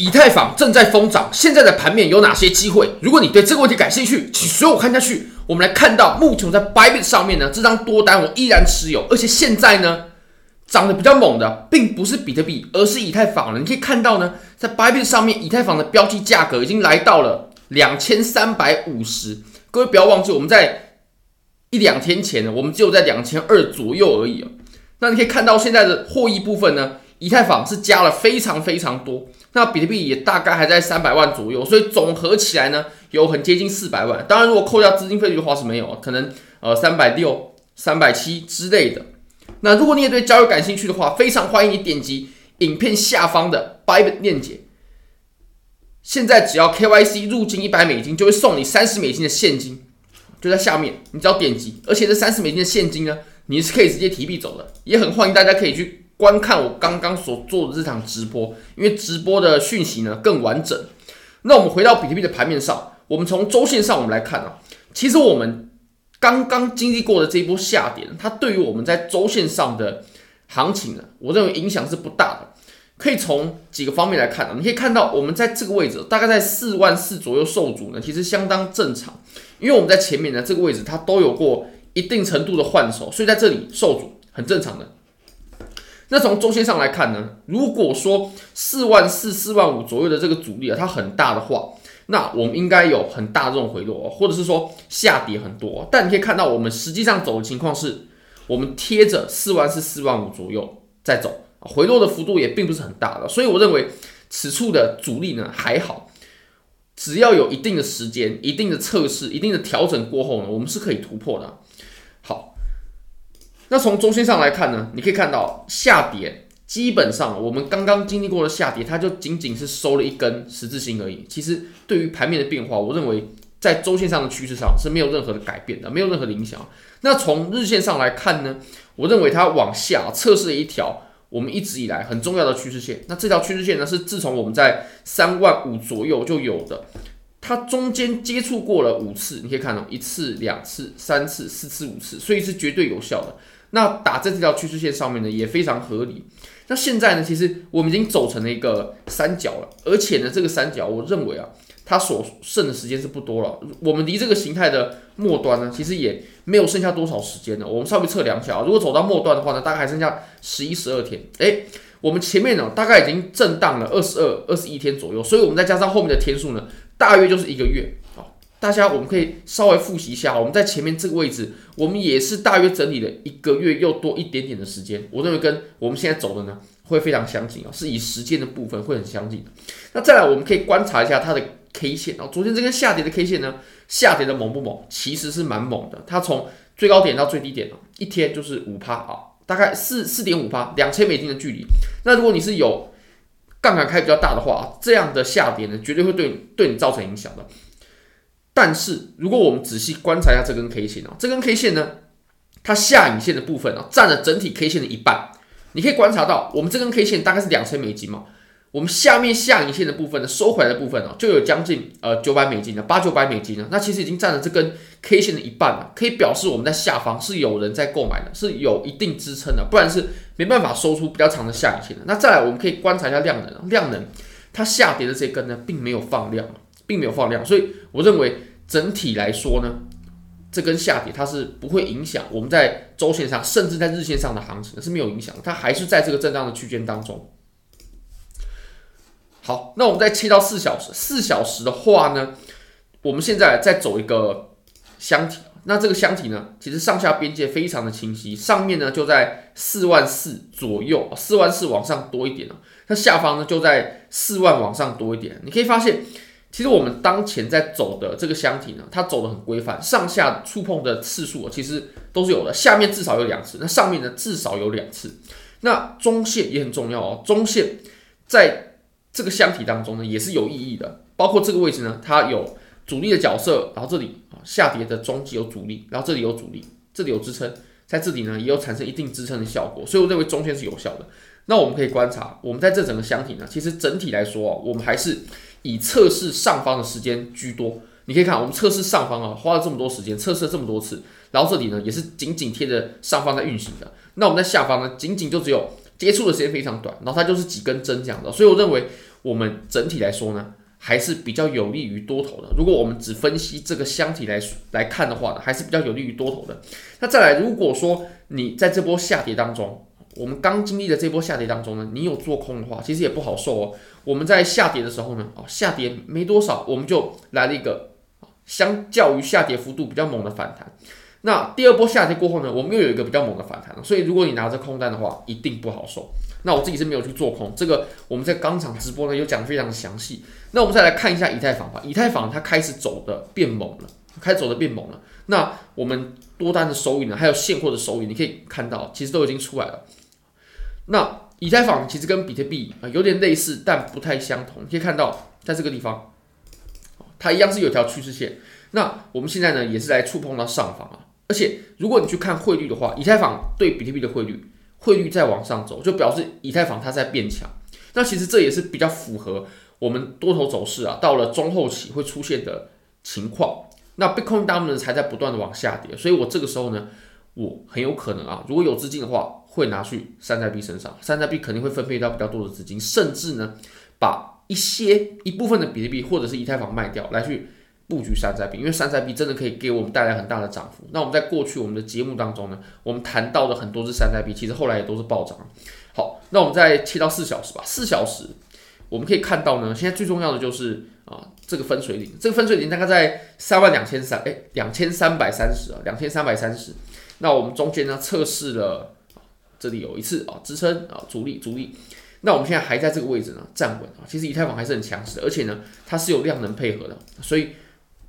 以太坊正在疯涨，现在的盘面有哪些机会？如果你对这个问题感兴趣，请随我看下去。我们来看到，目前在 Bybit 上面呢，这张多单我依然持有，而且现在呢，涨得比较猛的，并不是比特币，而是以太坊了。你可以看到呢，在 Bybit 上面，以太坊的标记价格已经来到了两千三百五十。各位不要忘记，我们在一两天前呢，我们只有在两千二左右而已。那你可以看到现在的获益部分呢，以太坊是加了非常非常多。那比特币也大概还在三百万左右，所以总合起来呢，有很接近四百万。当然，如果扣掉资金费率的话是没有，可能呃三百六、三百七之类的。那如果你也对交易感兴趣的话，非常欢迎你点击影片下方的 Bybit 链接。现在只要 KYC 入金一百美金，就会送你三十美金的现金，就在下面，你只要点击。而且这三十美金的现金呢，你是可以直接提币走的，也很欢迎大家可以去。观看我刚刚所做的这场直播，因为直播的讯息呢更完整。那我们回到比特币的盘面上，我们从周线上我们来看啊，其实我们刚刚经历过的这一波下跌，它对于我们在周线上的行情呢，我认为影响是不大的。可以从几个方面来看啊，你可以看到我们在这个位置，大概在四万四左右受阻呢，其实相当正常，因为我们在前面呢这个位置它都有过一定程度的换手，所以在这里受阻很正常的。那从周线上来看呢，如果说四万四、四万五左右的这个阻力啊，它很大的话，那我们应该有很大这种回落，或者是说下跌很多。但你可以看到，我们实际上走的情况是，我们贴着四万四、四万五左右在走，回落的幅度也并不是很大的。所以我认为此处的阻力呢还好，只要有一定的时间、一定的测试、一定的调整过后呢，我们是可以突破的。好。那从周线上来看呢，你可以看到下跌，基本上我们刚刚经历过的下跌，它就仅仅是收了一根十字星而已。其实对于盘面的变化，我认为在周线上的趋势上是没有任何的改变的，没有任何的影响。那从日线上来看呢，我认为它往下测试了一条我们一直以来很重要的趋势线。那这条趋势线呢，是自从我们在三万五左右就有的，它中间接触过了五次，你可以看到一次、两次、三次、四次、五次，所以是绝对有效的。那打在这条趋势线上面呢，也非常合理。那现在呢，其实我们已经走成了一个三角了，而且呢，这个三角我认为啊，它所剩的时间是不多了。我们离这个形态的末端呢，其实也没有剩下多少时间了。我们稍微测量一下啊，如果走到末端的话呢，大概还剩下十一、十二天。诶，我们前面呢，大概已经震荡了二十二、二十一天左右，所以我们再加上后面的天数呢，大约就是一个月。大家，我们可以稍微复习一下，我们在前面这个位置，我们也是大约整理了一个月又多一点点的时间。我认为跟我们现在走的呢，会非常相近啊，是以时间的部分会很相近的。那再来，我们可以观察一下它的 K 线啊，昨天这根下跌的 K 线呢，下跌的猛不猛？其实是蛮猛的，它从最高点到最低点一天就是五趴啊，大概四四点五趴，两千美金的距离。那如果你是有杠杆开比较大的话，这样的下跌呢，绝对会对对你造成影响的。但是，如果我们仔细观察一下这根 K 线啊，这根 K 线呢，它下影线的部分啊，占了整体 K 线的一半。你可以观察到，我们这根 K 线大概是两千美金嘛，我们下面下影线的部分呢，收回来的部分啊，就有将近呃九百美金了，八九百美金了。那其实已经占了这根 K 线的一半了，可以表示我们在下方是有人在购买的，是有一定支撑的，不然是没办法收出比较长的下影线的。那再来，我们可以观察一下量能，量能它下跌的这根呢，并没有放量。并没有放量，所以我认为整体来说呢，这根下跌它是不会影响我们在周线上，甚至在日线上的行情是没有影响，它还是在这个震荡的区间当中。好，那我们再切到四小时，四小时的话呢，我们现在再走一个箱体，那这个箱体呢，其实上下边界非常的清晰，上面呢就在四万四左右，四万四往上多一点，那下方呢就在四万往上多一点，你可以发现。其实我们当前在走的这个箱体呢，它走得很规范，上下触碰的次数其实都是有的，下面至少有两次，那上面呢至少有两次。那中线也很重要哦，中线在这个箱体当中呢也是有意义的，包括这个位置呢，它有阻力的角色，然后这里啊下跌的中极有阻力，然后这里有阻力，这里有支撑，在这里呢也有产生一定支撑的效果，所以我认为中线是有效的。那我们可以观察，我们在这整个箱体呢，其实整体来说啊，我们还是。以测试上方的时间居多，你可以看我们测试上方啊，花了这么多时间，测试了这么多次，然后这里呢也是紧紧贴着上方在运行的。那我们在下方呢，仅仅就只有接触的时间非常短，然后它就是几根针这样的。所以我认为我们整体来说呢，还是比较有利于多头的。如果我们只分析这个箱体来来看的话呢，还是比较有利于多头的。那再来，如果说你在这波下跌当中，我们刚经历的这波下跌当中呢，你有做空的话，其实也不好受哦。我们在下跌的时候呢，哦，下跌没多少，我们就来了一个相较于下跌幅度比较猛的反弹。那第二波下跌过后呢，我们又有一个比较猛的反弹，所以如果你拿着空单的话，一定不好受。那我自己是没有去做空，这个我们在钢厂直播呢有讲非常详细。那我们再来看一下以太坊吧，以太坊它开始走的变猛了，开始走的变猛了。那我们多单的收益呢，还有现货的收益，你可以看到其实都已经出来了。那以太坊其实跟比特币啊有点类似，但不太相同。你可以看到在这个地方，它一样是有条趋势线。那我们现在呢也是来触碰到上方啊。而且，如果你去看汇率的话，以太坊对比特币的汇率，汇率在往上走，就表示以太坊它在变强。那其实这也是比较符合我们多头走势啊，到了中后期会出现的情况。那 Bitcoin Dominance 才在不断的往下跌，所以我这个时候呢，我很有可能啊，如果有资金的话，会拿去山寨币身上，山寨币肯定会分配到比较多的资金，甚至呢，把一些一部分的比特币或者是以太坊卖掉，来去。布局山寨币，因为山寨币真的可以给我们带来很大的涨幅。那我们在过去我们的节目当中呢，我们谈到的很多只山寨币，其实后来也都是暴涨。好，那我们再切到四小时吧。四小时，我们可以看到呢，现在最重要的就是啊，这个分水岭，这个分水岭大概在三万两千三，哎，两千三百三十啊，两千三百三十。那我们中间呢测试了，这里有一次啊支撑啊阻力阻力。那我们现在还在这个位置呢站稳啊，其实以太坊还是很强势的，而且呢它是有量能配合的，所以。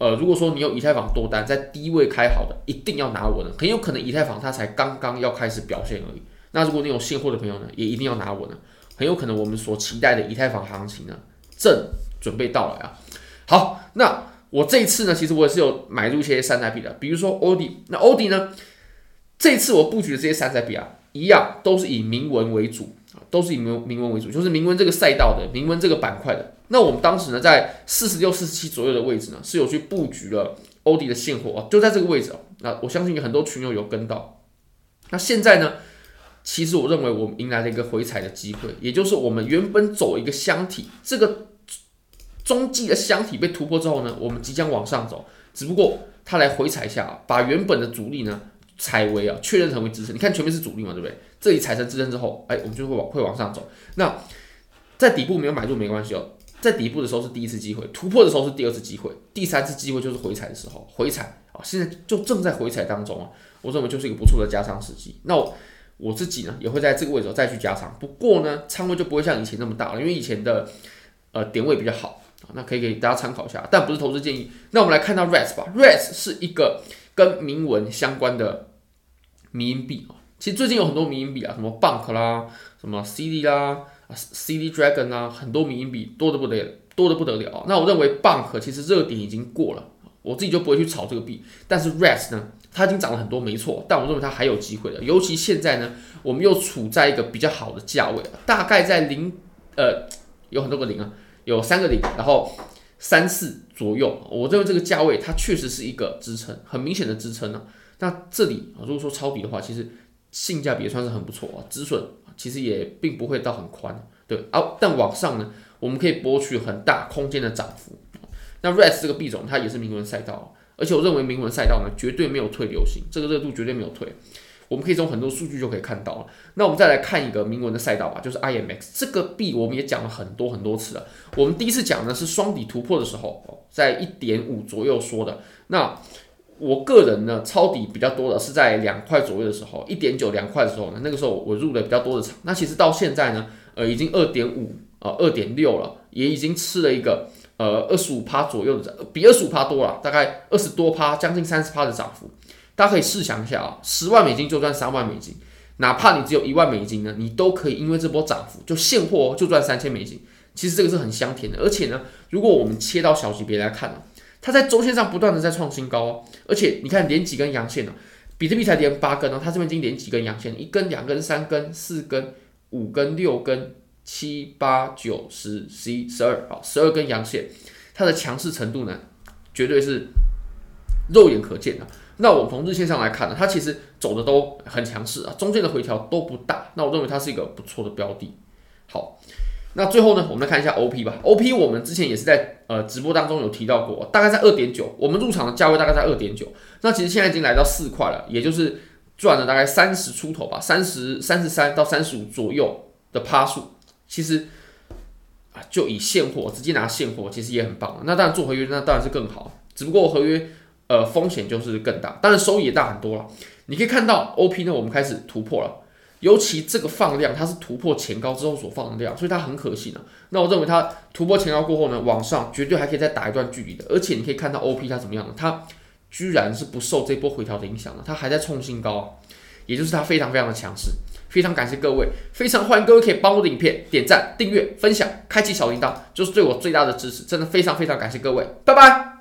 呃，如果说你有以太坊多单在低位开好的，一定要拿稳了，很有可能以太坊它才刚刚要开始表现而已。那如果你有现货的朋友呢，也一定要拿稳了，很有可能我们所期待的以太坊行情呢，正准备到来啊。好，那我这一次呢，其实我也是有买入一些山寨币的，比如说 OD，那 OD 呢，这次我布局的这些山寨币啊，一样都是以铭文为主啊。都是以铭铭文为主，就是铭文这个赛道的铭文这个板块的。那我们当时呢，在四十六、四十七左右的位置呢，是有去布局了欧迪的现货啊，就在这个位置啊。那我相信有很多群友有跟到。那现在呢，其实我认为我们迎来了一个回踩的机会，也就是我们原本走一个箱体，这个中继的箱体被突破之后呢，我们即将往上走，只不过它来回踩一下，把原本的阻力呢。踩为啊，确认成为支撑。你看前面是阻力嘛，对不对？这里踩成支撑之后，哎，我们就会往会往上走。那在底部没有买入没关系哦，在底部的时候是第一次机会，突破的时候是第二次机会，第三次机会就是回踩的时候，回踩啊，现在就正在回踩当中啊。我认为就是一个不错的加仓时机。那我，我自己呢也会在这个位置再去加仓，不过呢仓位就不会像以前那么大了，因为以前的呃点位比较好，那可以给大家参考一下，但不是投资建议。那我们来看到 REX 吧，REX 是一个跟铭文相关的。迷因币啊，其实最近有很多迷因币啊，什么 Bonk 啦，什么 CD 啦，CD Dragon 啊，很多迷因币多得不得多得不得了。那我认为 Bonk 其实热点已经过了，我自己就不会去炒这个币。但是 REX 呢，它已经涨了很多，没错，但我认为它还有机会的。尤其现在呢，我们又处在一个比较好的价位，大概在零呃有很多个零啊，有三个零，然后三四左右。我认为这个价位它确实是一个支撑，很明显的支撑呢。那这里啊，如果说抄底的话，其实性价比也算是很不错啊，止损其实也并不会到很宽，对啊。但往上呢，我们可以博取很大空间的涨幅。那 REX 这个币种它也是铭文赛道，而且我认为铭文赛道呢绝对没有退流行，这个热度绝对没有退。我们可以从很多数据就可以看到了。那我们再来看一个铭文的赛道吧，就是 IMX 这个币，我们也讲了很多很多次了。我们第一次讲的是双底突破的时候，在一点五左右说的那。我个人呢，抄底比较多的是在两块左右的时候，一点九两块的时候呢，那个时候我入的比较多的场。那其实到现在呢，呃，已经二点五啊，二点六了，也已经吃了一个呃二十五趴左右的，比二十五趴多了，大概二十多趴，将近三十趴的涨幅。大家可以试想一下啊，十万美金就赚三万美金，哪怕你只有一万美金呢，你都可以因为这波涨幅就现货就赚三千美金。其实这个是很香甜的，而且呢，如果我们切到小级别来看呢。它在周线上不断的在创新高哦，而且你看连几根阳线呢？比特币才连八根呢，它这边已经连几根阳线，一根、两根、三根、四根、五根、六根、七八九十、十一、十二，好，十二根阳线，它的强势程度呢，绝对是肉眼可见的。那我们从日线上来看呢，它其实走的都很强势啊，中间的回调都不大，那我认为它是一个不错的标的。好。那最后呢，我们来看一下 OP 吧。OP 我们之前也是在呃直播当中有提到过，大概在二点九，我们入场的价位大概在二点九。那其实现在已经来到四块了，也就是赚了大概三十出头吧，三十三十三到三十五左右的趴数。其实啊，就以现货直接拿现货，其实也很棒。那当然做合约，那当然是更好。只不过合约呃风险就是更大，当然收益也大很多了。你可以看到 OP 呢，我们开始突破了。尤其这个放量，它是突破前高之后所放的量，所以它很可信的、那我认为它突破前高过后呢，往上绝对还可以再打一段距离的。而且你可以看到 OP 它怎么样呢？它居然是不受这波回调的影响的，它还在创新高啊，也就是它非常非常的强势。非常感谢各位，非常欢迎各位可以帮我的影片点赞、订阅、分享、开启小铃铛，就是对我最大的支持。真的非常非常感谢各位，拜拜。